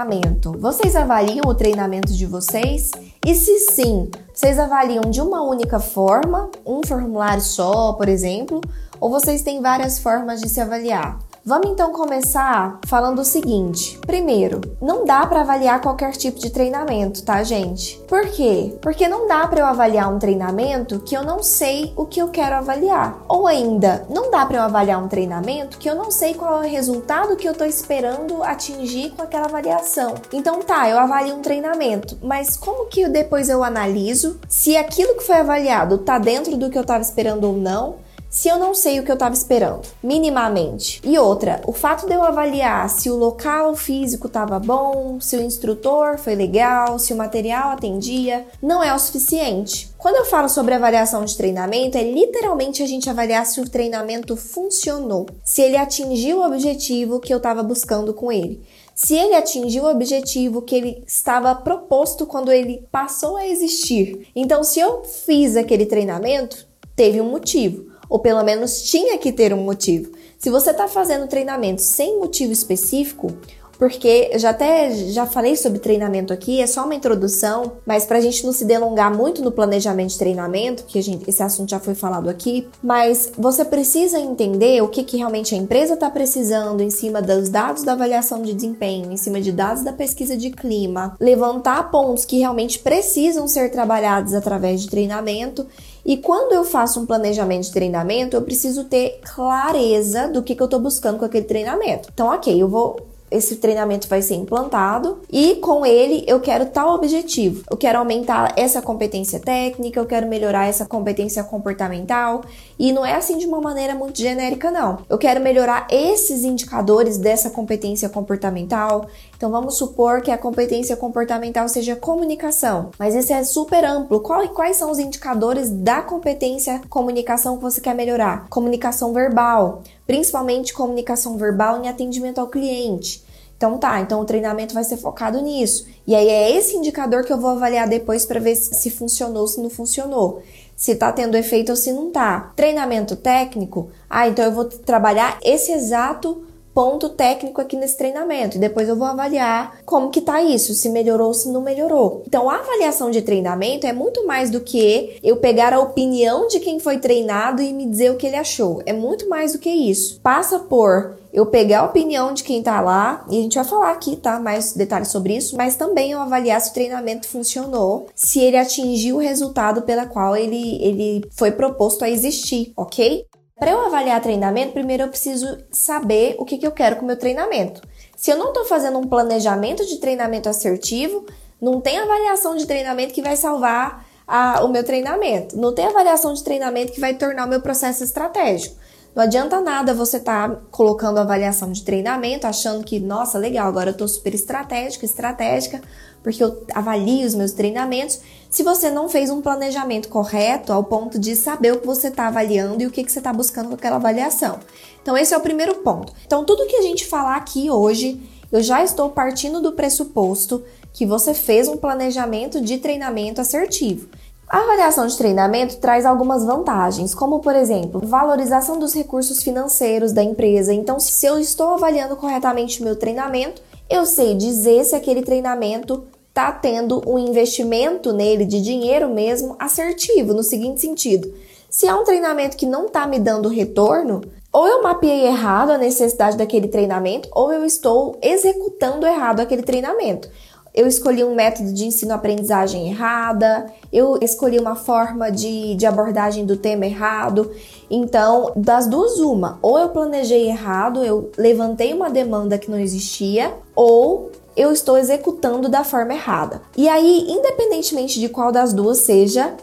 Treinamento. Vocês avaliam o treinamento de vocês? E se sim, vocês avaliam de uma única forma, um formulário só, por exemplo, ou vocês têm várias formas de se avaliar? Vamos então começar falando o seguinte. Primeiro, não dá para avaliar qualquer tipo de treinamento, tá, gente? Por quê? Porque não dá para eu avaliar um treinamento que eu não sei o que eu quero avaliar. Ou ainda, não dá para eu avaliar um treinamento que eu não sei qual é o resultado que eu tô esperando atingir com aquela avaliação. Então tá, eu avalio um treinamento, mas como que depois eu analiso se aquilo que foi avaliado tá dentro do que eu estava esperando ou não? Se eu não sei o que eu estava esperando, minimamente. E outra, o fato de eu avaliar se o local físico estava bom, se o instrutor foi legal, se o material atendia, não é o suficiente. Quando eu falo sobre avaliação de treinamento, é literalmente a gente avaliar se o treinamento funcionou, se ele atingiu o objetivo que eu estava buscando com ele se ele atingiu o objetivo que ele estava proposto quando ele passou a existir. Então, se eu fiz aquele treinamento, teve um motivo ou pelo menos tinha que ter um motivo. Se você está fazendo treinamento sem motivo específico, porque eu já até já falei sobre treinamento aqui, é só uma introdução, mas para a gente não se delongar muito no planejamento de treinamento, que gente, esse assunto já foi falado aqui, mas você precisa entender o que, que realmente a empresa está precisando em cima dos dados da avaliação de desempenho, em cima de dados da pesquisa de clima, levantar pontos que realmente precisam ser trabalhados através de treinamento e quando eu faço um planejamento de treinamento, eu preciso ter clareza do que, que eu estou buscando com aquele treinamento. Então, ok, eu vou esse treinamento vai ser implantado e com ele eu quero tal objetivo. Eu quero aumentar essa competência técnica, eu quero melhorar essa competência comportamental e não é assim de uma maneira muito genérica não. Eu quero melhorar esses indicadores dessa competência comportamental. Então vamos supor que a competência comportamental seja comunicação, mas isso é super amplo. Quais são os indicadores da competência comunicação que você quer melhorar? Comunicação verbal, principalmente comunicação verbal em atendimento ao cliente. Então tá, então o treinamento vai ser focado nisso. E aí é esse indicador que eu vou avaliar depois para ver se funcionou, se não funcionou. Se tá tendo efeito ou se não tá. Treinamento técnico, ah, então eu vou trabalhar esse exato ponto técnico aqui nesse treinamento e depois eu vou avaliar como que tá isso, se melhorou ou se não melhorou. Então a avaliação de treinamento é muito mais do que eu pegar a opinião de quem foi treinado e me dizer o que ele achou. É muito mais do que isso. Passa por eu pegar a opinião de quem tá lá, e a gente vai falar aqui, tá? Mais detalhes sobre isso, mas também eu avaliar se o treinamento funcionou, se ele atingiu o resultado pela qual ele, ele foi proposto a existir, ok? Para eu avaliar treinamento, primeiro eu preciso saber o que, que eu quero com o meu treinamento. Se eu não estou fazendo um planejamento de treinamento assertivo, não tem avaliação de treinamento que vai salvar a, o meu treinamento. Não tem avaliação de treinamento que vai tornar o meu processo estratégico. Não adianta nada você estar tá colocando avaliação de treinamento, achando que, nossa, legal, agora eu estou super estratégica, estratégica, porque eu avalio os meus treinamentos, se você não fez um planejamento correto ao ponto de saber o que você está avaliando e o que, que você está buscando com aquela avaliação. Então, esse é o primeiro ponto. Então, tudo que a gente falar aqui hoje, eu já estou partindo do pressuposto que você fez um planejamento de treinamento assertivo. A avaliação de treinamento traz algumas vantagens, como por exemplo, valorização dos recursos financeiros da empresa. Então, se eu estou avaliando corretamente o meu treinamento, eu sei dizer se aquele treinamento está tendo um investimento nele de dinheiro mesmo assertivo, no seguinte sentido: se é um treinamento que não está me dando retorno, ou eu mapeei errado a necessidade daquele treinamento, ou eu estou executando errado aquele treinamento. Eu escolhi um método de ensino-aprendizagem errada, eu escolhi uma forma de, de abordagem do tema errado. Então, das duas, uma, ou eu planejei errado, eu levantei uma demanda que não existia, ou eu estou executando da forma errada. E aí, independentemente de qual das duas seja,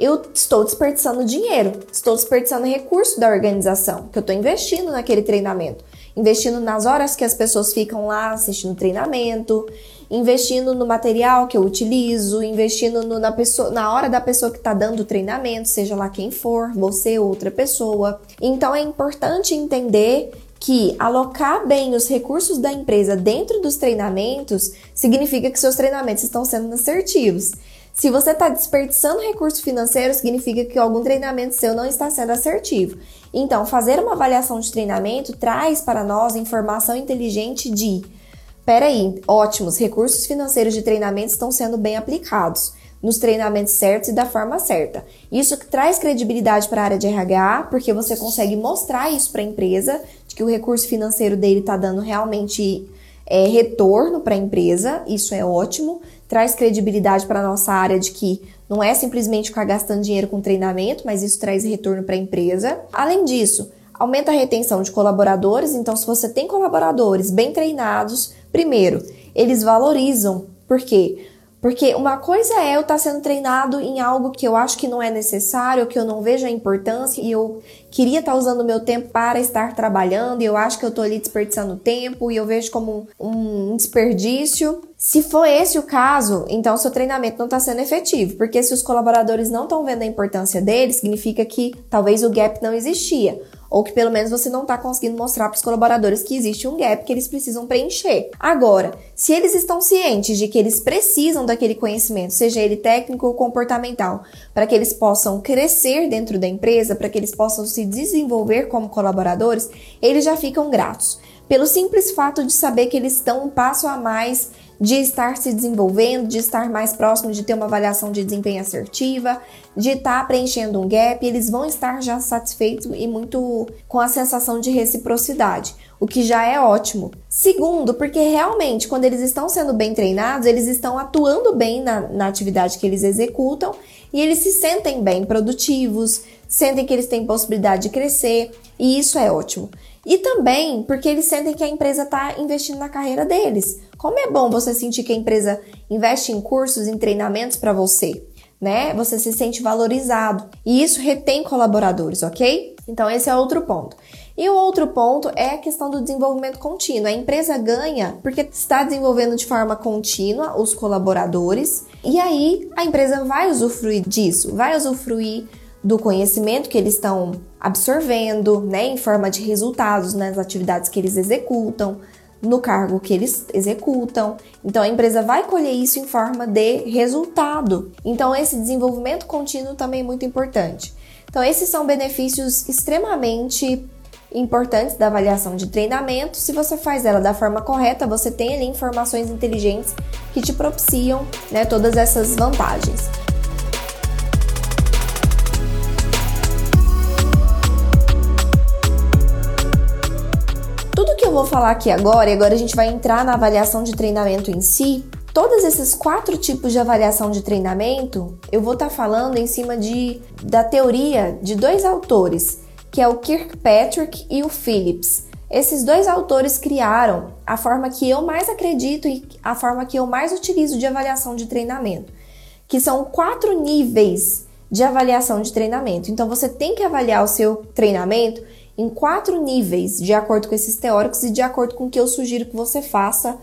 eu estou desperdiçando dinheiro, estou desperdiçando recurso da organização, que eu estou investindo naquele treinamento, investindo nas horas que as pessoas ficam lá assistindo treinamento, investindo no material que eu utilizo, investindo no, na, pessoa, na hora da pessoa que está dando o treinamento, seja lá quem for, você ou outra pessoa. Então é importante entender que alocar bem os recursos da empresa dentro dos treinamentos significa que seus treinamentos estão sendo assertivos. Se você está desperdiçando recurso financeiro, significa que algum treinamento seu não está sendo assertivo. Então, fazer uma avaliação de treinamento traz para nós informação inteligente de Peraí, ótimos, recursos financeiros de treinamento estão sendo bem aplicados nos treinamentos certos e da forma certa. Isso que traz credibilidade para a área de RH, porque você consegue mostrar isso para a empresa, de que o recurso financeiro dele está dando realmente é, retorno para a empresa, isso é ótimo, traz credibilidade para a nossa área de que não é simplesmente ficar gastando dinheiro com treinamento, mas isso traz retorno para a empresa. Além disso, aumenta a retenção de colaboradores, então se você tem colaboradores bem treinados, Primeiro, eles valorizam. Por quê? Porque uma coisa é eu estar tá sendo treinado em algo que eu acho que não é necessário, que eu não vejo a importância e eu queria estar tá usando o meu tempo para estar trabalhando e eu acho que eu estou ali desperdiçando tempo e eu vejo como um, um desperdício. Se for esse o caso, então seu treinamento não está sendo efetivo, porque se os colaboradores não estão vendo a importância dele, significa que talvez o gap não existia ou que pelo menos você não está conseguindo mostrar para os colaboradores que existe um gap que eles precisam preencher. Agora, se eles estão cientes de que eles precisam daquele conhecimento, seja ele técnico ou comportamental, para que eles possam crescer dentro da empresa, para que eles possam se desenvolver como colaboradores, eles já ficam gratos. Pelo simples fato de saber que eles estão um passo a mais de estar se desenvolvendo, de estar mais próximo de ter uma avaliação de desempenho assertiva, de estar preenchendo um gap, eles vão estar já satisfeitos e muito com a sensação de reciprocidade, o que já é ótimo. Segundo, porque realmente, quando eles estão sendo bem treinados, eles estão atuando bem na, na atividade que eles executam e eles se sentem bem produtivos, sentem que eles têm possibilidade de crescer, e isso é ótimo. E também porque eles sentem que a empresa está investindo na carreira deles. Como é bom você sentir que a empresa investe em cursos, em treinamentos para você, né? Você se sente valorizado e isso retém colaboradores, ok? Então esse é outro ponto. E o outro ponto é a questão do desenvolvimento contínuo. A empresa ganha porque está desenvolvendo de forma contínua os colaboradores e aí a empresa vai usufruir disso, vai usufruir do conhecimento que eles estão absorvendo, né, em forma de resultados nas atividades que eles executam, no cargo que eles executam. Então a empresa vai colher isso em forma de resultado. Então esse desenvolvimento contínuo também é muito importante. Então esses são benefícios extremamente importantes da avaliação de treinamento. Se você faz ela da forma correta, você tem ali informações inteligentes que te propiciam né, todas essas vantagens. Eu vou falar aqui agora, e agora a gente vai entrar na avaliação de treinamento em si, todos esses quatro tipos de avaliação de treinamento, eu vou estar tá falando em cima de, da teoria de dois autores, que é o Kirkpatrick e o Phillips. Esses dois autores criaram a forma que eu mais acredito e a forma que eu mais utilizo de avaliação de treinamento, que são quatro níveis de avaliação de treinamento. Então você tem que avaliar o seu treinamento em quatro níveis, de acordo com esses teóricos e de acordo com o que eu sugiro que você faça,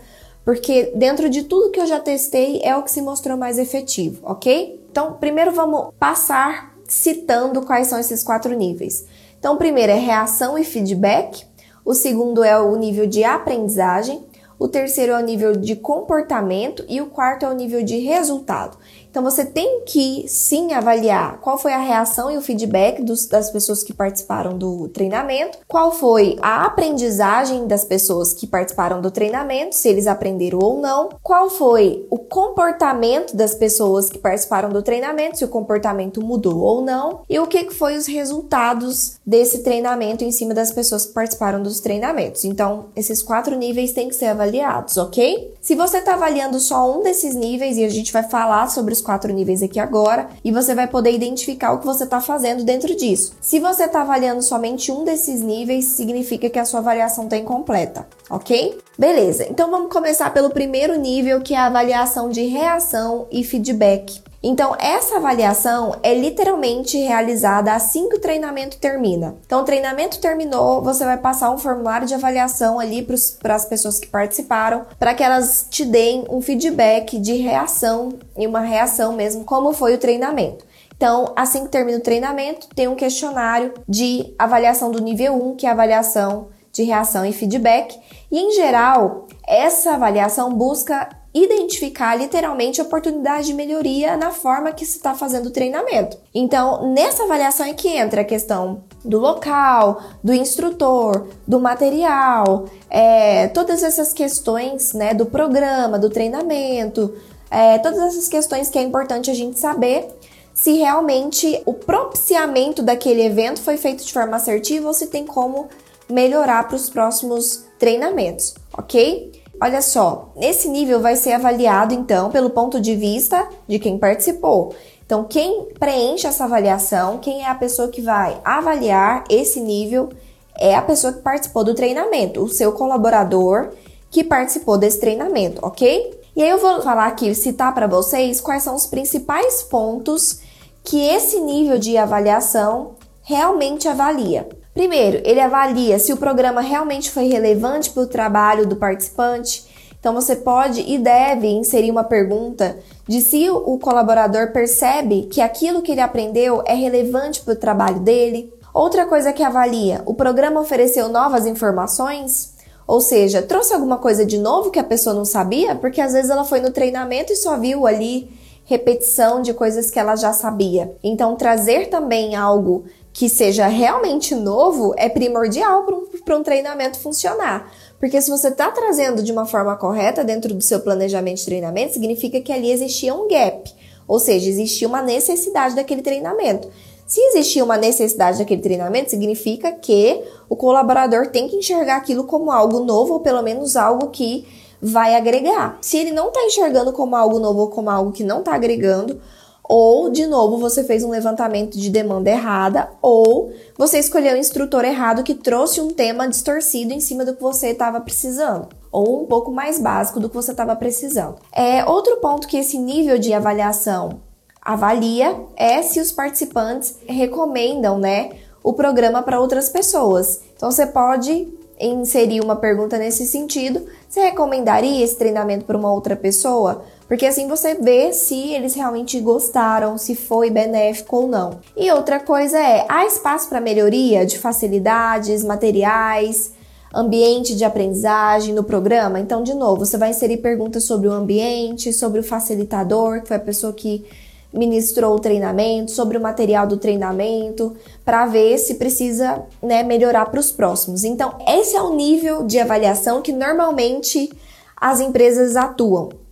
porque dentro de tudo que eu já testei é o que se mostrou mais efetivo, ok? Então, primeiro vamos passar citando quais são esses quatro níveis. Então, o primeiro é reação e feedback, o segundo é o nível de aprendizagem, o terceiro é o nível de comportamento e o quarto é o nível de resultado. Então você tem que sim avaliar qual foi a reação e o feedback dos, das pessoas que participaram do treinamento, qual foi a aprendizagem das pessoas que participaram do treinamento, se eles aprenderam ou não, qual foi o comportamento das pessoas que participaram do treinamento, se o comportamento mudou ou não, e o que foi os resultados desse treinamento em cima das pessoas que participaram dos treinamentos. Então, esses quatro níveis têm que ser avaliados, ok? Se você está avaliando só um desses níveis, e a gente vai falar sobre os quatro níveis aqui agora, e você vai poder identificar o que você está fazendo dentro disso. Se você está avaliando somente um desses níveis, significa que a sua avaliação está incompleta, ok? Beleza, então vamos começar pelo primeiro nível, que é a avaliação de reação e feedback. Então, essa avaliação é literalmente realizada assim que o treinamento termina. Então, o treinamento terminou, você vai passar um formulário de avaliação ali para as pessoas que participaram, para que elas te deem um feedback de reação e uma reação mesmo, como foi o treinamento. Então, assim que termina o treinamento, tem um questionário de avaliação do nível 1, que é a avaliação de reação e feedback. E em geral, essa avaliação busca identificar literalmente oportunidade de melhoria na forma que se está fazendo o treinamento. Então, nessa avaliação é que entra a questão do local, do instrutor, do material, é, todas essas questões né, do programa, do treinamento, é, todas essas questões que é importante a gente saber se realmente o propiciamento daquele evento foi feito de forma assertiva ou se tem como melhorar para os próximos treinamentos, ok? Olha só, esse nível vai ser avaliado então pelo ponto de vista de quem participou. Então, quem preenche essa avaliação, quem é a pessoa que vai avaliar esse nível, é a pessoa que participou do treinamento, o seu colaborador que participou desse treinamento, ok? E aí eu vou falar aqui, citar para vocês quais são os principais pontos que esse nível de avaliação realmente avalia. Primeiro, ele avalia se o programa realmente foi relevante para o trabalho do participante. Então, você pode e deve inserir uma pergunta de se o colaborador percebe que aquilo que ele aprendeu é relevante para o trabalho dele. Outra coisa que avalia: o programa ofereceu novas informações? Ou seja, trouxe alguma coisa de novo que a pessoa não sabia? Porque às vezes ela foi no treinamento e só viu ali repetição de coisas que ela já sabia. Então, trazer também algo que seja realmente novo é primordial para um, um treinamento funcionar. Porque se você está trazendo de uma forma correta dentro do seu planejamento de treinamento, significa que ali existia um gap, ou seja, existia uma necessidade daquele treinamento. Se existia uma necessidade daquele treinamento, significa que o colaborador tem que enxergar aquilo como algo novo, ou pelo menos algo que vai agregar. Se ele não está enxergando como algo novo ou como algo que não está agregando, ou, de novo, você fez um levantamento de demanda errada, ou você escolheu um instrutor errado que trouxe um tema distorcido em cima do que você estava precisando, ou um pouco mais básico do que você estava precisando. É outro ponto que esse nível de avaliação avalia é se os participantes recomendam, né, o programa para outras pessoas. Então você pode inserir uma pergunta nesse sentido: você recomendaria esse treinamento para uma outra pessoa? Porque assim você vê se eles realmente gostaram, se foi benéfico ou não. E outra coisa é: há espaço para melhoria de facilidades, materiais, ambiente de aprendizagem no programa? Então, de novo, você vai inserir perguntas sobre o ambiente, sobre o facilitador, que foi a pessoa que ministrou o treinamento, sobre o material do treinamento, para ver se precisa né, melhorar para os próximos. Então, esse é o nível de avaliação que normalmente as empresas atuam.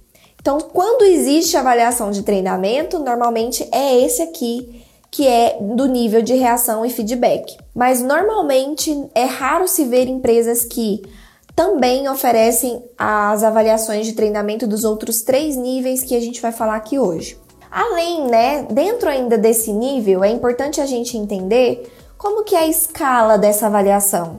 Então, quando existe avaliação de treinamento, normalmente é esse aqui que é do nível de reação e feedback. Mas normalmente é raro se ver empresas que também oferecem as avaliações de treinamento dos outros três níveis que a gente vai falar aqui hoje. Além, né, dentro ainda desse nível, é importante a gente entender como que é a escala dessa avaliação.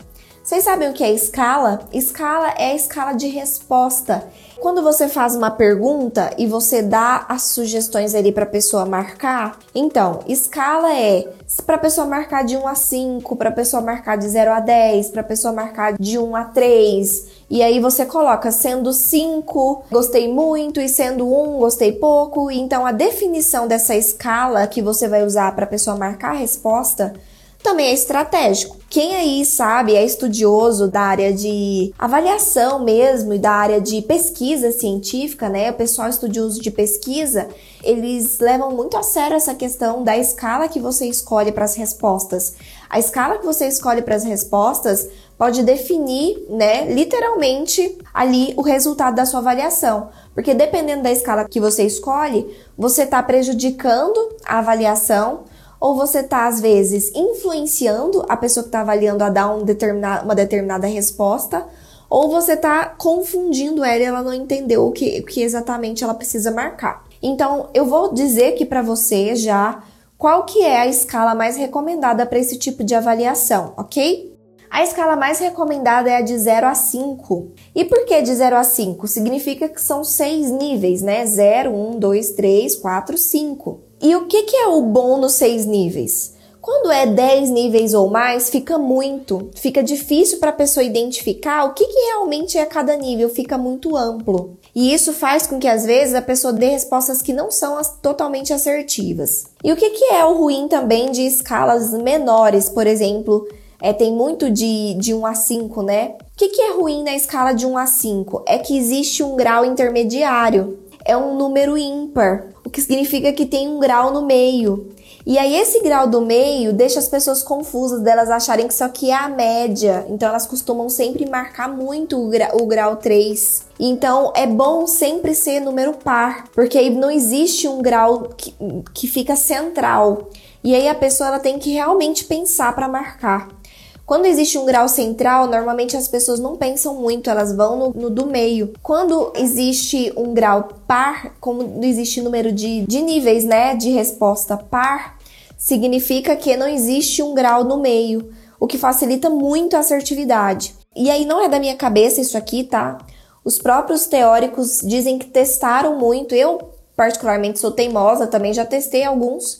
Vocês sabem o que é escala? Escala é a escala de resposta. Quando você faz uma pergunta e você dá as sugestões ali para a pessoa marcar, então, escala é para a pessoa marcar de 1 a 5, para a pessoa marcar de 0 a 10, para a pessoa marcar de 1 a 3. E aí você coloca sendo 5, gostei muito, e sendo 1, gostei pouco. Então a definição dessa escala que você vai usar para a pessoa marcar a resposta também é estratégico. Quem aí sabe, é estudioso da área de avaliação mesmo e da área de pesquisa científica, né? O pessoal estudioso de pesquisa, eles levam muito a sério essa questão da escala que você escolhe para as respostas. A escala que você escolhe para as respostas pode definir, né, literalmente ali o resultado da sua avaliação. Porque dependendo da escala que você escolhe, você está prejudicando a avaliação ou você está, às vezes, influenciando a pessoa que está avaliando a dar um determinado, uma determinada resposta, ou você está confundindo ela e ela não entendeu o que, o que exatamente ela precisa marcar. Então, eu vou dizer aqui para você já qual que é a escala mais recomendada para esse tipo de avaliação, ok? A escala mais recomendada é a de 0 a 5. E por que de 0 a 5? Significa que são seis níveis, né? 0, 1, 2, 3, 4, 5. E o que, que é o bom nos seis níveis? Quando é 10 níveis ou mais, fica muito, fica difícil para a pessoa identificar o que, que realmente é cada nível, fica muito amplo. E isso faz com que às vezes a pessoa dê respostas que não são as, totalmente assertivas. E o que, que é o ruim também de escalas menores, por exemplo, é, tem muito de, de 1 a 5, né? O que, que é ruim na escala de 1 a 5? É que existe um grau intermediário. É um número ímpar, o que significa que tem um grau no meio. E aí esse grau do meio deixa as pessoas confusas delas acharem que isso aqui é a média. Então elas costumam sempre marcar muito o, gra o grau 3. Então é bom sempre ser número par, porque aí não existe um grau que, que fica central. E aí a pessoa ela tem que realmente pensar para marcar. Quando existe um grau central, normalmente as pessoas não pensam muito, elas vão no, no do meio. Quando existe um grau par, como existe número de, de níveis, né, de resposta par, significa que não existe um grau no meio, o que facilita muito a assertividade. E aí não é da minha cabeça isso aqui, tá? Os próprios teóricos dizem que testaram muito. Eu, particularmente, sou teimosa, também já testei alguns.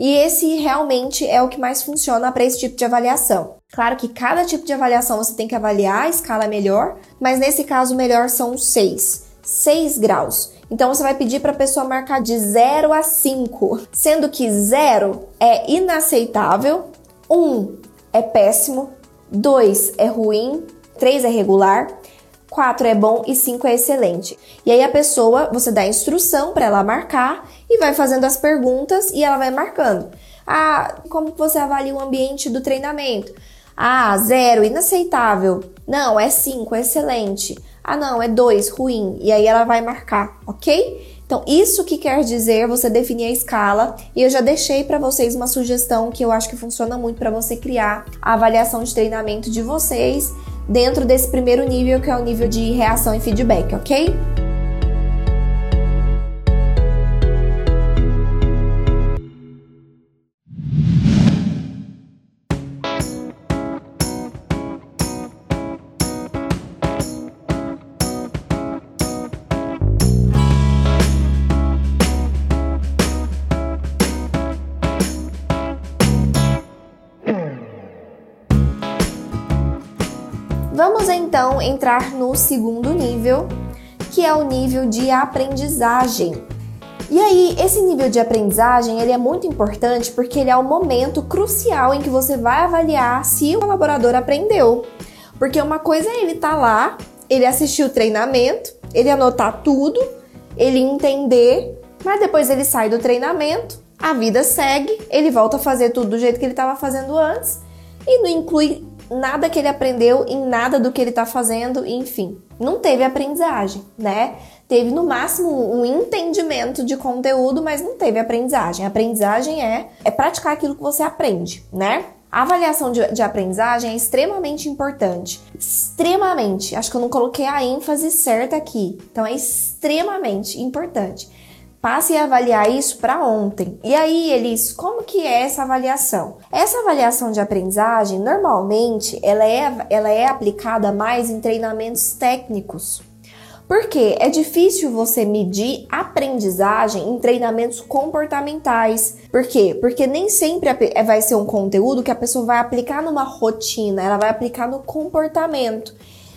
E esse realmente é o que mais funciona para esse tipo de avaliação. Claro que cada tipo de avaliação você tem que avaliar a escala melhor, mas nesse caso o melhor são seis, 6 graus. Então você vai pedir para a pessoa marcar de 0 a 5, sendo que 0 é inaceitável, 1 um é péssimo, 2 é ruim, 3 é regular, 4 é bom e 5 é excelente. E aí a pessoa, você dá instrução para ela marcar e vai fazendo as perguntas e ela vai marcando. Ah, como você avalia o ambiente do treinamento? Ah, zero, inaceitável. Não, é 5, excelente. Ah, não, é 2, ruim. E aí ela vai marcar, ok? Então, isso que quer dizer você definir a escala, e eu já deixei para vocês uma sugestão que eu acho que funciona muito para você criar a avaliação de treinamento de vocês dentro desse primeiro nível, que é o nível de reação e feedback, ok? Entrar no segundo nível, que é o nível de aprendizagem. E aí, esse nível de aprendizagem, ele é muito importante porque ele é o momento crucial em que você vai avaliar se o colaborador aprendeu. Porque uma coisa é ele estar tá lá, ele assistir o treinamento, ele anotar tudo, ele entender, mas depois ele sai do treinamento, a vida segue, ele volta a fazer tudo do jeito que ele estava fazendo antes e não inclui nada que ele aprendeu em nada do que ele está fazendo, enfim. Não teve aprendizagem, né? Teve no máximo um entendimento de conteúdo, mas não teve aprendizagem. Aprendizagem é, é praticar aquilo que você aprende, né? A avaliação de, de, aprendizagem é extremamente importante. Extremamente. Acho que eu não coloquei a ênfase certa aqui. Então é extremamente importante. Passe a avaliar isso para ontem. E aí, Elis, como que é essa avaliação? Essa avaliação de aprendizagem, normalmente, ela é, ela é aplicada mais em treinamentos técnicos. Porque é difícil você medir aprendizagem em treinamentos comportamentais. Por quê? Porque nem sempre é, vai ser um conteúdo que a pessoa vai aplicar numa rotina, ela vai aplicar no comportamento.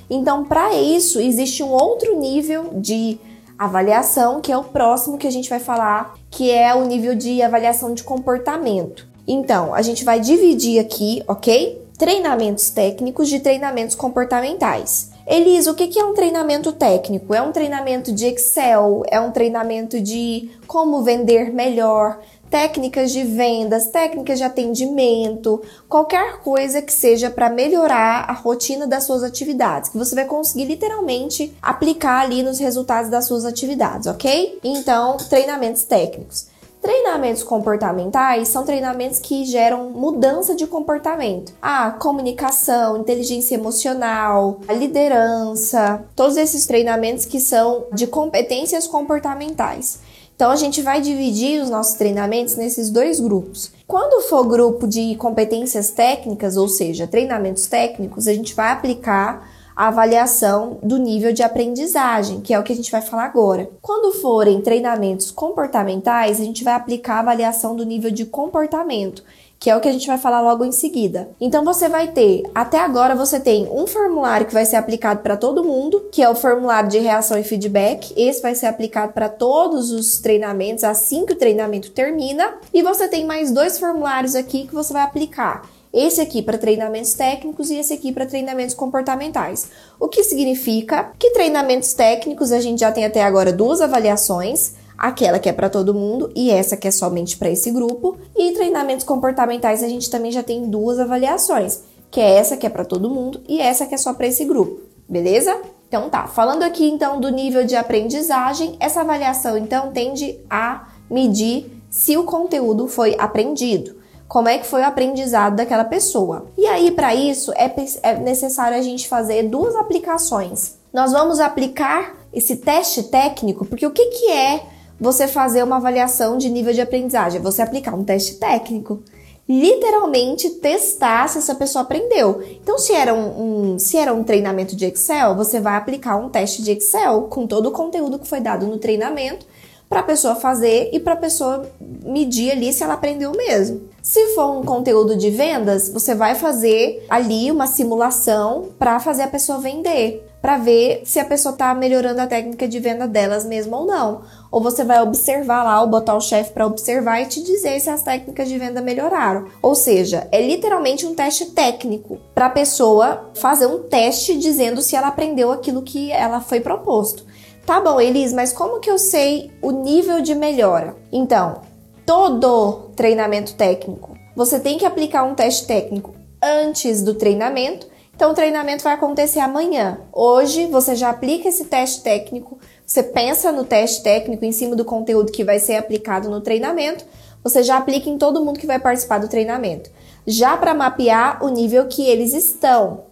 Então, para isso, existe um outro nível de avaliação, que é o próximo que a gente vai falar, que é o nível de avaliação de comportamento. Então, a gente vai dividir aqui, ok? Treinamentos técnicos de treinamentos comportamentais. Elisa, o que é um treinamento técnico? É um treinamento de Excel? É um treinamento de como vender melhor? Técnicas de vendas, técnicas de atendimento, qualquer coisa que seja para melhorar a rotina das suas atividades, que você vai conseguir literalmente aplicar ali nos resultados das suas atividades, ok? Então, treinamentos técnicos. Treinamentos comportamentais são treinamentos que geram mudança de comportamento. A comunicação, inteligência emocional, liderança, todos esses treinamentos que são de competências comportamentais. Então a gente vai dividir os nossos treinamentos nesses dois grupos. Quando for grupo de competências técnicas, ou seja, treinamentos técnicos, a gente vai aplicar a avaliação do nível de aprendizagem, que é o que a gente vai falar agora. Quando forem treinamentos comportamentais, a gente vai aplicar a avaliação do nível de comportamento, que é o que a gente vai falar logo em seguida. Então você vai ter, até agora você tem um formulário que vai ser aplicado para todo mundo, que é o formulário de reação e feedback. Esse vai ser aplicado para todos os treinamentos assim que o treinamento termina, e você tem mais dois formulários aqui que você vai aplicar. Esse aqui para treinamentos técnicos e esse aqui para treinamentos comportamentais. O que significa que treinamentos técnicos a gente já tem até agora duas avaliações aquela que é para todo mundo e essa que é somente para esse grupo. E treinamentos comportamentais a gente também já tem duas avaliações, que é essa que é para todo mundo e essa que é só para esse grupo, beleza? Então tá, falando aqui então do nível de aprendizagem, essa avaliação então tende a medir se o conteúdo foi aprendido. Como é que foi o aprendizado daquela pessoa? E aí, para isso, é, é necessário a gente fazer duas aplicações. Nós vamos aplicar esse teste técnico, porque o que, que é você fazer uma avaliação de nível de aprendizagem, você aplicar um teste técnico. Literalmente testar se essa pessoa aprendeu. Então, se era um, um, se era um treinamento de Excel, você vai aplicar um teste de Excel com todo o conteúdo que foi dado no treinamento para a pessoa fazer e para a pessoa medir ali se ela aprendeu mesmo. Se for um conteúdo de vendas, você vai fazer ali uma simulação para fazer a pessoa vender para ver se a pessoa está melhorando a técnica de venda delas mesmo ou não. Ou você vai observar lá, ou botar o chefe para observar e te dizer se as técnicas de venda melhoraram. Ou seja, é literalmente um teste técnico para a pessoa fazer um teste dizendo se ela aprendeu aquilo que ela foi proposto. Tá bom, Elis, mas como que eu sei o nível de melhora? Então, todo treinamento técnico, você tem que aplicar um teste técnico antes do treinamento então o treinamento vai acontecer amanhã. Hoje você já aplica esse teste técnico, você pensa no teste técnico em cima do conteúdo que vai ser aplicado no treinamento, você já aplica em todo mundo que vai participar do treinamento. Já para mapear o nível que eles estão.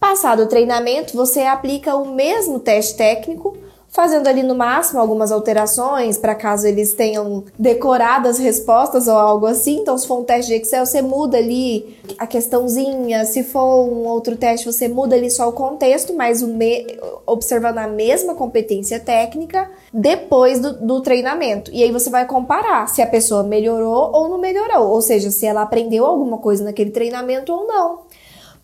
Passado o treinamento, você aplica o mesmo teste técnico fazendo ali no máximo algumas alterações para caso eles tenham decorado as respostas ou algo assim. Então, se for um teste de Excel, você muda ali a questãozinha. Se for um outro teste, você muda ali só o contexto, mas o me... observando a mesma competência técnica depois do, do treinamento. E aí você vai comparar se a pessoa melhorou ou não melhorou, ou seja, se ela aprendeu alguma coisa naquele treinamento ou não.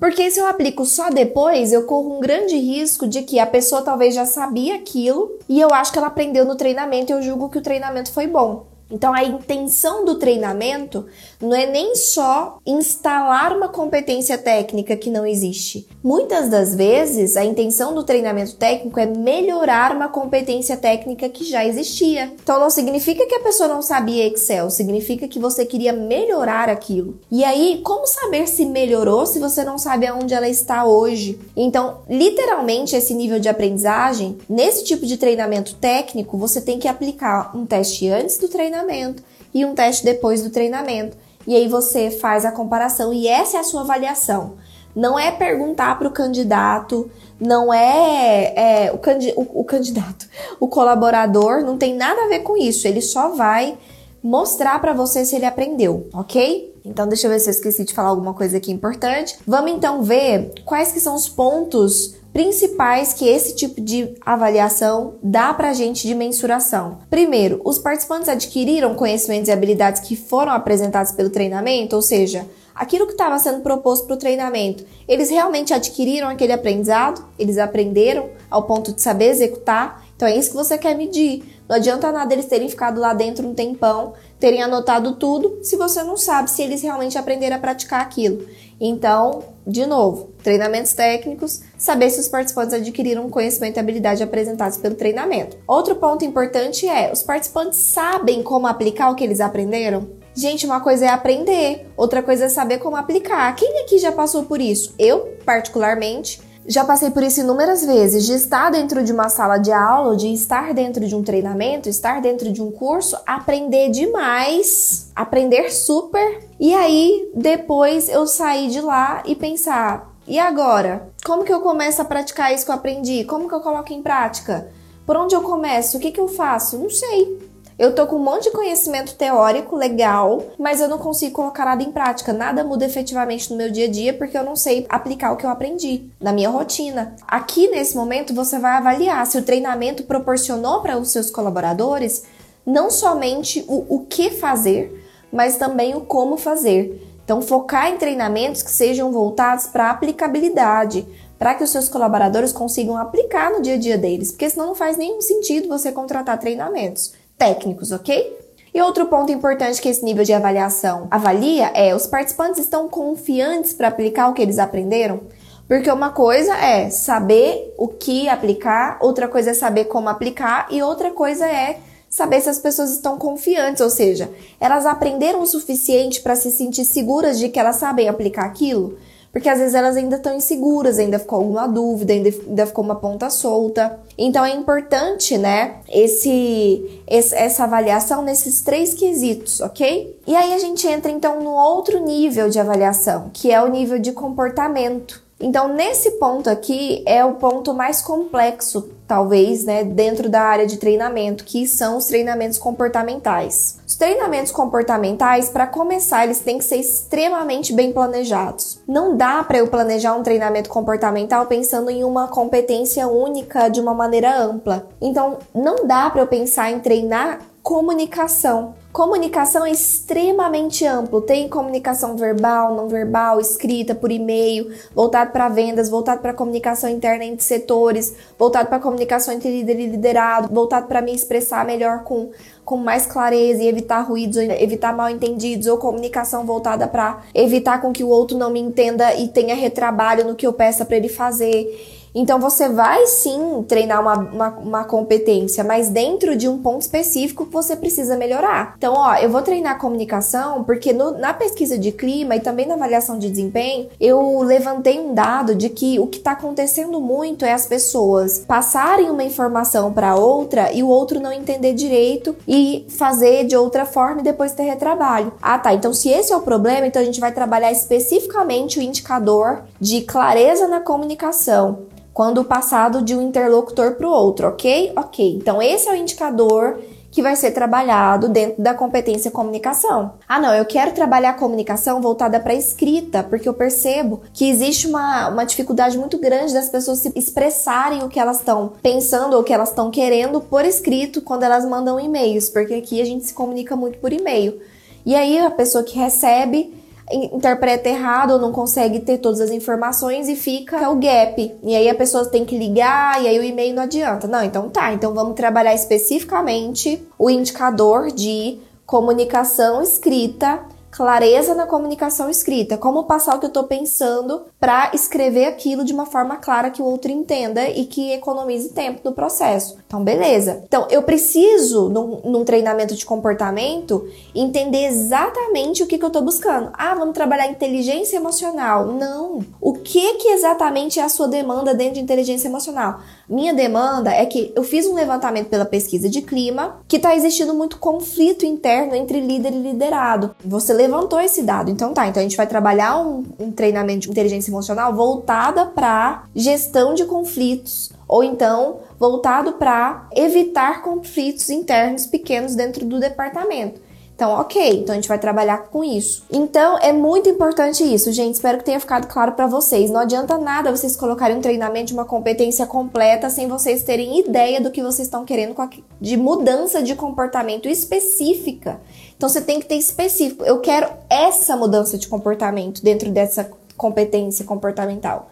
Porque se eu aplico só depois, eu corro um grande risco de que a pessoa talvez já sabia aquilo e eu acho que ela aprendeu no treinamento e eu julgo que o treinamento foi bom. Então a intenção do treinamento não é nem só instalar uma competência técnica que não existe. Muitas das vezes a intenção do treinamento técnico é melhorar uma competência técnica que já existia. Então não significa que a pessoa não sabia Excel, significa que você queria melhorar aquilo. E aí, como saber se melhorou se você não sabe aonde ela está hoje? Então, literalmente esse nível de aprendizagem, nesse tipo de treinamento técnico, você tem que aplicar um teste antes do treinamento e um teste depois do treinamento. E aí você faz a comparação e essa é a sua avaliação. Não é perguntar para o candidato, não é, é o, candi o, o candidato, o colaborador, não tem nada a ver com isso. Ele só vai mostrar para você se ele aprendeu, ok? Então deixa eu ver se eu esqueci de falar alguma coisa aqui importante. Vamos então ver quais que são os pontos principais que esse tipo de avaliação dá para a gente de mensuração. Primeiro, os participantes adquiriram conhecimentos e habilidades que foram apresentados pelo treinamento, ou seja, aquilo que estava sendo proposto para o treinamento, eles realmente adquiriram aquele aprendizado, eles aprenderam ao ponto de saber executar. Então é isso que você quer medir. Não adianta nada eles terem ficado lá dentro um tempão terem anotado tudo se você não sabe se eles realmente aprenderam a praticar aquilo. Então, de novo, treinamentos técnicos, saber se os participantes adquiriram conhecimento e habilidade apresentados pelo treinamento. Outro ponto importante é: os participantes sabem como aplicar o que eles aprenderam? Gente, uma coisa é aprender, outra coisa é saber como aplicar. Quem aqui já passou por isso? Eu, particularmente, já passei por isso inúmeras vezes, de estar dentro de uma sala de aula, de estar dentro de um treinamento, estar dentro de um curso, aprender demais, aprender super, e aí depois eu sair de lá e pensar: e agora? Como que eu começo a praticar isso que eu aprendi? Como que eu coloco em prática? Por onde eu começo? O que, que eu faço? Não sei. Eu tô com um monte de conhecimento teórico legal, mas eu não consigo colocar nada em prática. Nada muda efetivamente no meu dia a dia porque eu não sei aplicar o que eu aprendi na minha rotina. Aqui nesse momento você vai avaliar se o treinamento proporcionou para os seus colaboradores não somente o, o que fazer, mas também o como fazer. Então, focar em treinamentos que sejam voltados para aplicabilidade, para que os seus colaboradores consigam aplicar no dia a dia deles, porque senão não faz nenhum sentido você contratar treinamentos técnicos, ok? E outro ponto importante que esse nível de avaliação avalia é os participantes estão confiantes para aplicar o que eles aprenderam? Porque uma coisa é saber o que aplicar, outra coisa é saber como aplicar e outra coisa é saber se as pessoas estão confiantes, ou seja, elas aprenderam o suficiente para se sentir seguras de que elas sabem aplicar aquilo porque às vezes elas ainda estão inseguras, ainda ficou alguma dúvida, ainda, ainda ficou uma ponta solta. Então é importante, né, esse, esse, essa avaliação nesses três quesitos, ok? E aí a gente entra então no outro nível de avaliação, que é o nível de comportamento. Então, nesse ponto aqui é o ponto mais complexo, talvez, né, dentro da área de treinamento, que são os treinamentos comportamentais. Os treinamentos comportamentais, para começar, eles têm que ser extremamente bem planejados. Não dá para eu planejar um treinamento comportamental pensando em uma competência única de uma maneira ampla. Então, não dá para eu pensar em treinar comunicação. Comunicação é extremamente amplo. Tem comunicação verbal, não verbal, escrita, por e-mail, voltado para vendas, voltado para comunicação interna entre setores, voltado para comunicação entre líder e liderado, voltado para me expressar melhor com, com mais clareza e evitar ruídos, evitar mal entendidos, ou comunicação voltada para evitar com que o outro não me entenda e tenha retrabalho no que eu peça para ele fazer. Então você vai sim treinar uma, uma, uma, competência, mas dentro de um ponto específico você precisa melhorar. Então, ó, eu vou treinar comunicação porque no, na pesquisa de clima e também na avaliação de desempenho, eu levantei um dado de que o que está acontecendo muito é as pessoas passarem uma informação para outra e o outro não entender direito e fazer de outra forma e depois ter retrabalho. Ah, tá. Então, se esse é o problema, então a gente vai trabalhar especificamente o indicador de clareza na comunicação quando passado de um interlocutor para o outro, ok? Ok. Então, esse é o indicador que vai ser trabalhado dentro da competência comunicação. Ah, não, eu quero trabalhar a comunicação voltada para escrita, porque eu percebo que existe uma, uma dificuldade muito grande das pessoas se expressarem o que elas estão pensando ou o que elas estão querendo por escrito quando elas mandam e-mails, porque aqui a gente se comunica muito por e-mail. E aí a pessoa que recebe interpreta errado ou não consegue ter todas as informações e fica o gap. E aí a pessoa tem que ligar e aí o e-mail não adianta. Não, então tá, então vamos trabalhar especificamente o indicador de comunicação escrita clareza na comunicação escrita, como passar o que eu estou pensando para escrever aquilo de uma forma clara que o outro entenda e que economize tempo no processo. Então, beleza. Então, eu preciso, num, num treinamento de comportamento, entender exatamente o que, que eu estou buscando. Ah, vamos trabalhar inteligência emocional. Não. O que, que exatamente é a sua demanda dentro de inteligência emocional? Minha demanda é que eu fiz um levantamento pela pesquisa de clima que está existindo muito conflito interno entre líder e liderado. Você levantou esse dado. Então tá, então a gente vai trabalhar um, um treinamento de inteligência emocional voltada para gestão de conflitos ou então voltado para evitar conflitos internos pequenos dentro do departamento. Então, ok, então a gente vai trabalhar com isso. Então, é muito importante isso, gente. Espero que tenha ficado claro para vocês. Não adianta nada vocês colocarem um treinamento de uma competência completa sem vocês terem ideia do que vocês estão querendo de mudança de comportamento específica. Então, você tem que ter específico. Eu quero essa mudança de comportamento dentro dessa competência comportamental.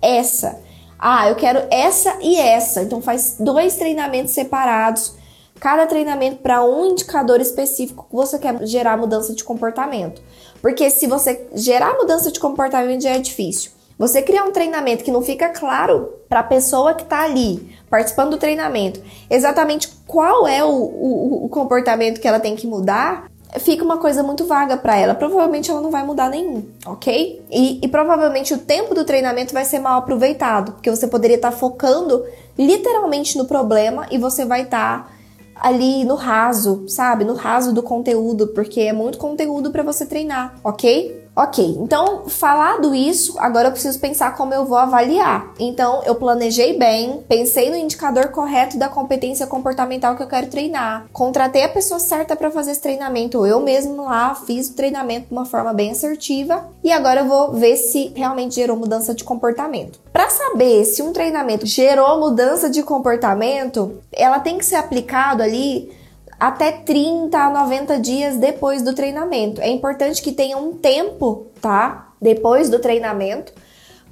Essa. Ah, eu quero essa e essa. Então, faz dois treinamentos separados cada treinamento para um indicador específico que você quer gerar mudança de comportamento. Porque se você gerar mudança de comportamento já é difícil. Você criar um treinamento que não fica claro para a pessoa que está ali participando do treinamento exatamente qual é o, o, o comportamento que ela tem que mudar, fica uma coisa muito vaga para ela. Provavelmente ela não vai mudar nenhum, ok? E, e, provavelmente o tempo do treinamento vai ser mal aproveitado, porque você poderia estar tá focando literalmente no problema e você vai estar tá ali no raso, sabe? No raso do conteúdo, porque é muito conteúdo para você treinar, ok? Ok, então falado isso, agora eu preciso pensar como eu vou avaliar. Então eu planejei bem, pensei no indicador correto da competência comportamental que eu quero treinar, contratei a pessoa certa para fazer esse treinamento, eu mesmo lá fiz o treinamento de uma forma bem assertiva e agora eu vou ver se realmente gerou mudança de comportamento. Para saber se um treinamento gerou mudança de comportamento, ela tem que ser aplicado ali até 30 a 90 dias depois do treinamento. É importante que tenha um tempo, tá? Depois do treinamento,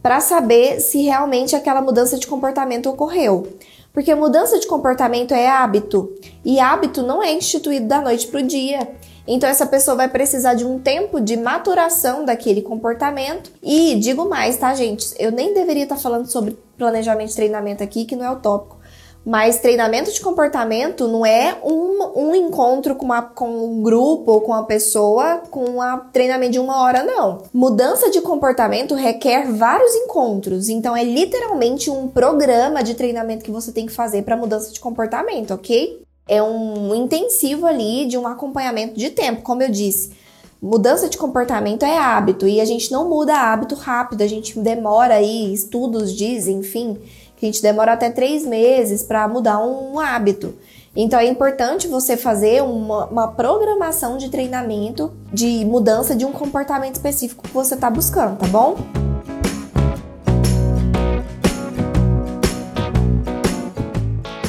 para saber se realmente aquela mudança de comportamento ocorreu. Porque mudança de comportamento é hábito e hábito não é instituído da noite para o dia. Então essa pessoa vai precisar de um tempo de maturação daquele comportamento. E digo mais, tá, gente? Eu nem deveria estar falando sobre planejamento de treinamento aqui, que não é o tópico. Mas treinamento de comportamento não é um, um encontro com, uma, com um grupo ou com uma pessoa com um treinamento de uma hora, não. Mudança de comportamento requer vários encontros, então é literalmente um programa de treinamento que você tem que fazer para mudança de comportamento, ok? É um intensivo ali de um acompanhamento de tempo, como eu disse. Mudança de comportamento é hábito e a gente não muda hábito rápido, a gente demora aí, estudos dizem, enfim que a gente demora até três meses para mudar um hábito. Então é importante você fazer uma, uma, programação de treinamento de mudança de um comportamento específico que você está buscando, tá bom?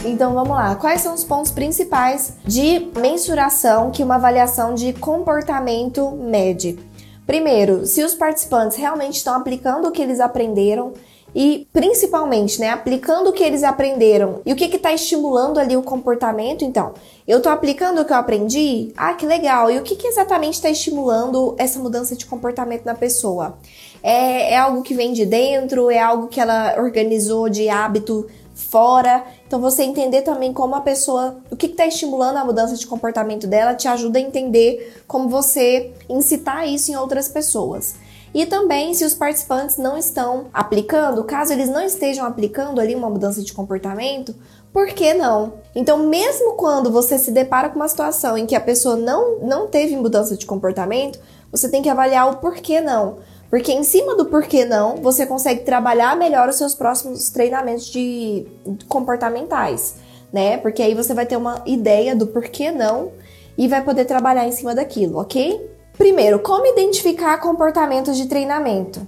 Então vamos lá, quais são os pontos principais de mensuração que uma avaliação de comportamento mede? Primeiro, se os participantes realmente estão aplicando o que eles aprenderam e principalmente, né, aplicando o que eles aprenderam. E o que está estimulando ali o comportamento? Então, eu estou aplicando o que eu aprendi? Ah, que legal! E o que, que exatamente está estimulando essa mudança de comportamento na pessoa? É, é algo que vem de dentro? É algo que ela organizou de hábito fora. Então, você entender também como a pessoa, o que está estimulando a mudança de comportamento dela, te ajuda a entender como você incitar isso em outras pessoas. E também se os participantes não estão aplicando, caso eles não estejam aplicando ali uma mudança de comportamento, por que não? Então, mesmo quando você se depara com uma situação em que a pessoa não, não teve mudança de comportamento, você tem que avaliar o porquê não. Porque em cima do porquê não, você consegue trabalhar melhor os seus próximos treinamentos de comportamentais, né? Porque aí você vai ter uma ideia do porquê não e vai poder trabalhar em cima daquilo, ok? Primeiro, como identificar comportamentos de treinamento?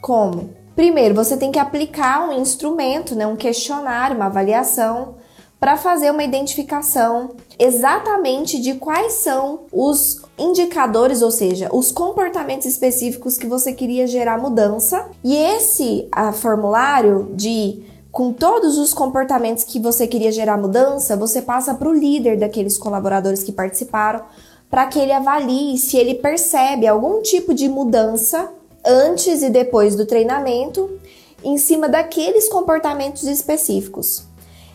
Como? Primeiro, você tem que aplicar um instrumento, né, um questionário, uma avaliação, para fazer uma identificação exatamente de quais são os indicadores, ou seja, os comportamentos específicos que você queria gerar mudança. E esse a, formulário de com todos os comportamentos que você queria gerar mudança, você passa para o líder daqueles colaboradores que participaram para que ele avalie se ele percebe algum tipo de mudança antes e depois do treinamento em cima daqueles comportamentos específicos.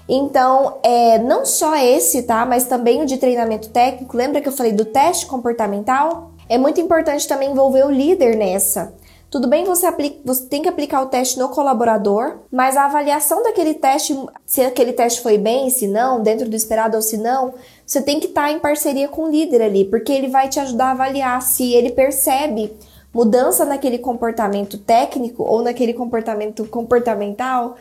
Então, é, não só esse, tá? Mas também o de treinamento técnico. Lembra que eu falei do teste comportamental? É muito importante também envolver o líder nessa. Tudo bem, você, aplica, você tem que aplicar o teste no colaborador, mas a avaliação daquele teste, se aquele teste foi bem, se não, dentro do esperado ou se não, você tem que estar tá em parceria com o líder ali, porque ele vai te ajudar a avaliar se ele percebe mudança naquele comportamento técnico ou naquele comportamento comportamental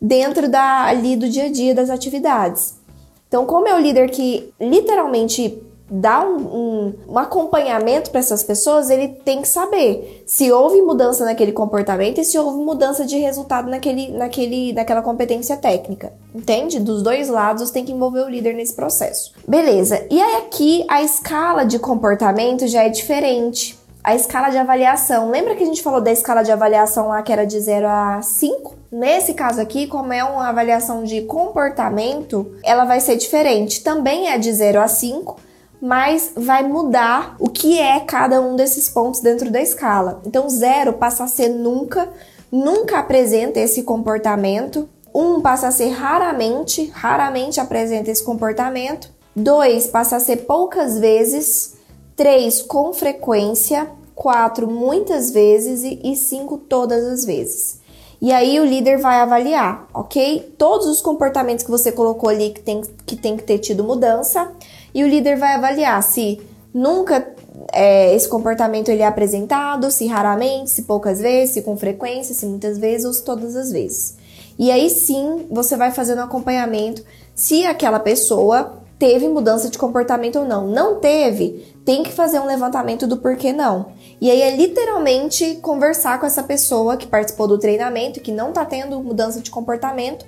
dentro da, ali do dia a dia das atividades. Então, como é o líder que literalmente dar um, um, um acompanhamento para essas pessoas, ele tem que saber se houve mudança naquele comportamento e se houve mudança de resultado naquele, naquele, naquela competência técnica. Entende? Dos dois lados tem que envolver o líder nesse processo. Beleza. E aí aqui a escala de comportamento já é diferente. A escala de avaliação. Lembra que a gente falou da escala de avaliação lá que era de 0 a 5? Nesse caso aqui, como é uma avaliação de comportamento, ela vai ser diferente. Também é de 0 a 5, mas vai mudar o que é cada um desses pontos dentro da escala. Então, 0 passa a ser nunca, nunca apresenta esse comportamento. 1 um passa a ser raramente, raramente apresenta esse comportamento. 2 passa a ser poucas vezes. 3 com frequência. 4 muitas vezes e 5 todas as vezes. E aí o líder vai avaliar, ok? Todos os comportamentos que você colocou ali que tem que, tem que ter tido mudança. E o líder vai avaliar se nunca é, esse comportamento ele é apresentado, se raramente, se poucas vezes, se com frequência, se muitas vezes ou se todas as vezes. E aí sim você vai fazendo acompanhamento se aquela pessoa teve mudança de comportamento ou não. Não teve, tem que fazer um levantamento do porquê não. E aí é literalmente conversar com essa pessoa que participou do treinamento, que não tá tendo mudança de comportamento,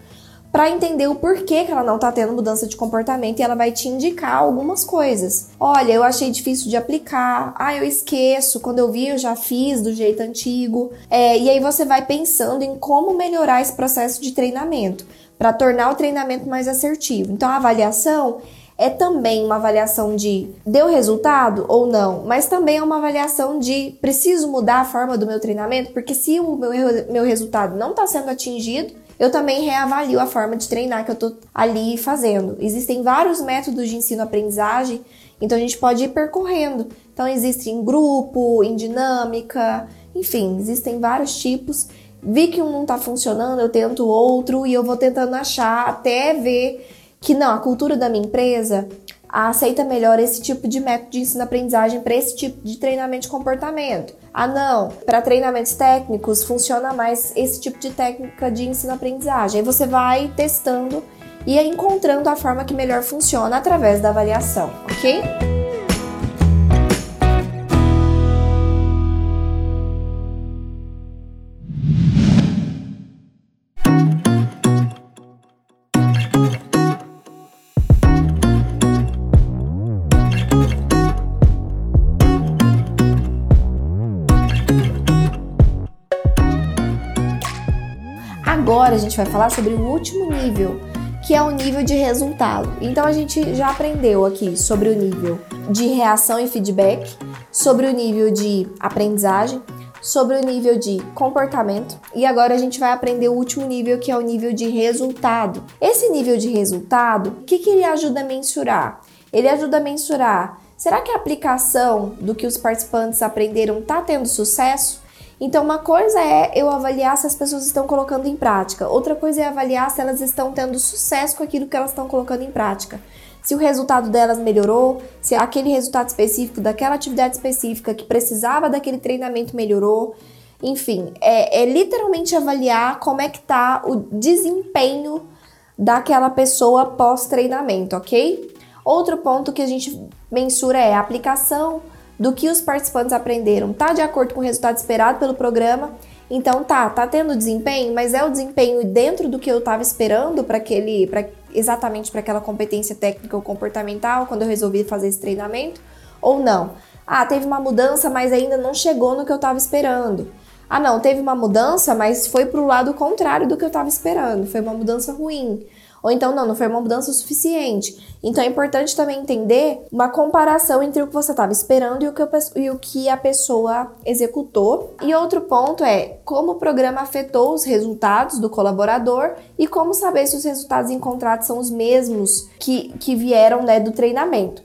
para entender o porquê que ela não tá tendo mudança de comportamento e ela vai te indicar algumas coisas. Olha, eu achei difícil de aplicar, ah, eu esqueço, quando eu vi eu já fiz do jeito antigo. É, e aí você vai pensando em como melhorar esse processo de treinamento para tornar o treinamento mais assertivo. Então a avaliação é também uma avaliação de deu resultado ou não, mas também é uma avaliação de preciso mudar a forma do meu treinamento, porque se o meu, meu resultado não está sendo atingido, eu também reavalio a forma de treinar que eu estou ali fazendo. Existem vários métodos de ensino-aprendizagem, então a gente pode ir percorrendo. Então existe em grupo, em dinâmica, enfim, existem vários tipos. Vi que um não está funcionando, eu tento outro e eu vou tentando achar até ver que não, a cultura da minha empresa aceita melhor esse tipo de método de ensino-aprendizagem para esse tipo de treinamento de comportamento. Ah, não, para treinamentos técnicos funciona mais esse tipo de técnica de ensino-aprendizagem. Aí você vai testando e encontrando a forma que melhor funciona através da avaliação, ok? Agora a gente vai falar sobre o último nível, que é o nível de resultado. Então a gente já aprendeu aqui sobre o nível de reação e feedback, sobre o nível de aprendizagem, sobre o nível de comportamento e agora a gente vai aprender o último nível que é o nível de resultado. Esse nível de resultado, o que, que ele ajuda a mensurar? Ele ajuda a mensurar será que a aplicação do que os participantes aprenderam está tendo sucesso? Então, uma coisa é eu avaliar se as pessoas estão colocando em prática, outra coisa é avaliar se elas estão tendo sucesso com aquilo que elas estão colocando em prática. Se o resultado delas melhorou, se aquele resultado específico daquela atividade específica que precisava daquele treinamento melhorou. Enfim, é, é literalmente avaliar como é que está o desempenho daquela pessoa pós-treinamento, ok? Outro ponto que a gente mensura é a aplicação do que os participantes aprenderam tá de acordo com o resultado esperado pelo programa. Então tá, tá tendo desempenho, mas é o desempenho dentro do que eu estava esperando para aquele, para exatamente para aquela competência técnica ou comportamental quando eu resolvi fazer esse treinamento ou não? Ah, teve uma mudança, mas ainda não chegou no que eu estava esperando. Ah, não, teve uma mudança, mas foi para o lado contrário do que eu estava esperando. Foi uma mudança ruim. Ou então, não, não foi uma mudança suficiente. Então é importante também entender uma comparação entre o que você estava esperando e o, que e o que a pessoa executou. E outro ponto é como o programa afetou os resultados do colaborador e como saber se os resultados encontrados são os mesmos que, que vieram né, do treinamento.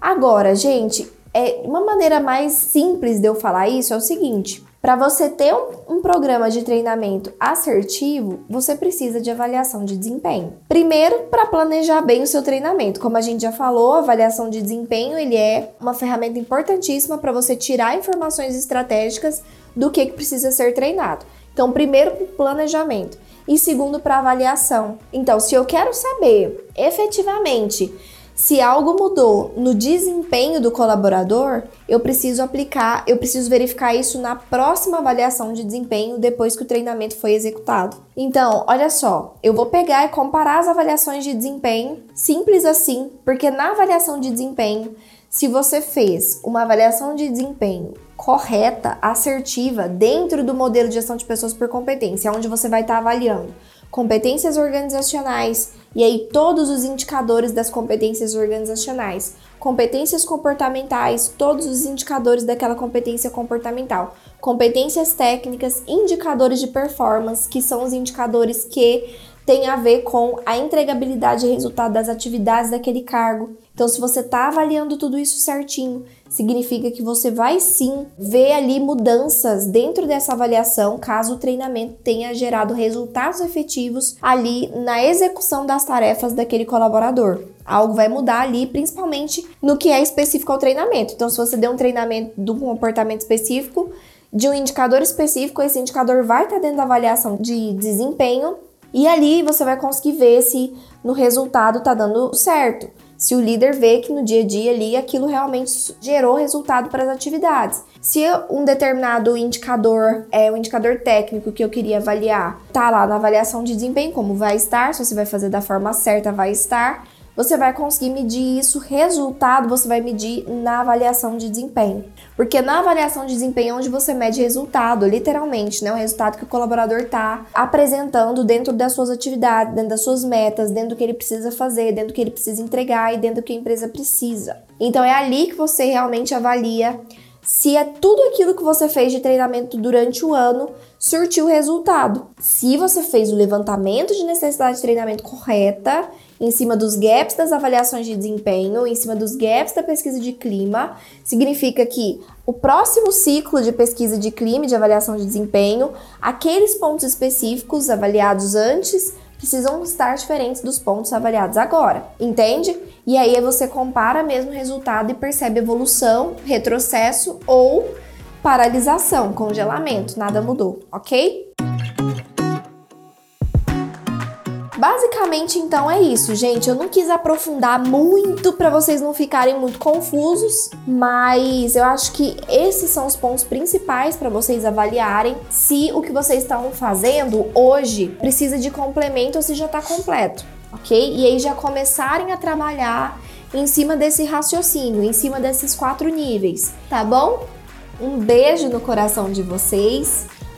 Agora, gente, é uma maneira mais simples de eu falar isso é o seguinte: para você ter um, um, programa de treinamento assertivo, você precisa de avaliação de desempenho. Primeiro, para planejar bem o seu treinamento. Como a gente já falou, a avaliação de desempenho ele é uma ferramenta importantíssima para você tirar informações estratégicas do que, que precisa ser treinado. Então, primeiro, planejamento. E segundo, para avaliação. Então, se eu quero saber efetivamente se algo mudou no desempenho do colaborador, eu preciso aplicar, eu preciso verificar isso na próxima avaliação de desempenho depois que o treinamento foi executado. Então, olha só, eu vou pegar e comparar as avaliações de desempenho, simples assim, porque na avaliação de desempenho, se você fez uma avaliação de desempenho correta, assertiva, dentro do modelo de gestão de pessoas por competência, onde você vai estar avaliando competências organizacionais e aí todos os indicadores das competências organizacionais, competências comportamentais, todos os indicadores daquela competência comportamental, competências técnicas, indicadores de performance, que são os indicadores que têm a ver com a entregabilidade e resultado das atividades daquele cargo. Então, se você está avaliando tudo isso certinho, significa que você vai sim ver ali mudanças dentro dessa avaliação, caso o treinamento tenha gerado resultados efetivos ali na execução das tarefas daquele colaborador. Algo vai mudar ali, principalmente no que é específico ao treinamento. Então, se você deu um treinamento de um comportamento específico, de um indicador específico, esse indicador vai estar dentro da avaliação de desempenho e ali você vai conseguir ver se no resultado está dando certo se o líder vê que no dia a dia ali aquilo realmente gerou resultado para as atividades. Se um determinado indicador é o um indicador técnico que eu queria avaliar, tá lá na avaliação de desempenho, como vai estar, se você vai fazer da forma certa, vai estar você vai conseguir medir isso, resultado você vai medir na avaliação de desempenho. Porque na avaliação de desempenho é onde você mede resultado, literalmente, né? O resultado que o colaborador está apresentando dentro das suas atividades, dentro das suas metas, dentro do que ele precisa fazer, dentro do que ele precisa entregar e dentro do que a empresa precisa. Então é ali que você realmente avalia se é tudo aquilo que você fez de treinamento durante o ano surtiu resultado. Se você fez o levantamento de necessidade de treinamento correta em cima dos gaps das avaliações de desempenho, em cima dos gaps da pesquisa de clima, significa que o próximo ciclo de pesquisa de clima e de avaliação de desempenho, aqueles pontos específicos avaliados antes precisam estar diferentes dos pontos avaliados agora, entende? E aí você compara mesmo o resultado e percebe evolução, retrocesso ou paralisação, congelamento, nada mudou, ok? Basicamente, então é isso, gente. Eu não quis aprofundar muito para vocês não ficarem muito confusos, mas eu acho que esses são os pontos principais para vocês avaliarem se o que vocês estão fazendo hoje precisa de complemento ou se já está completo, ok? E aí já começarem a trabalhar em cima desse raciocínio, em cima desses quatro níveis, tá bom? Um beijo no coração de vocês.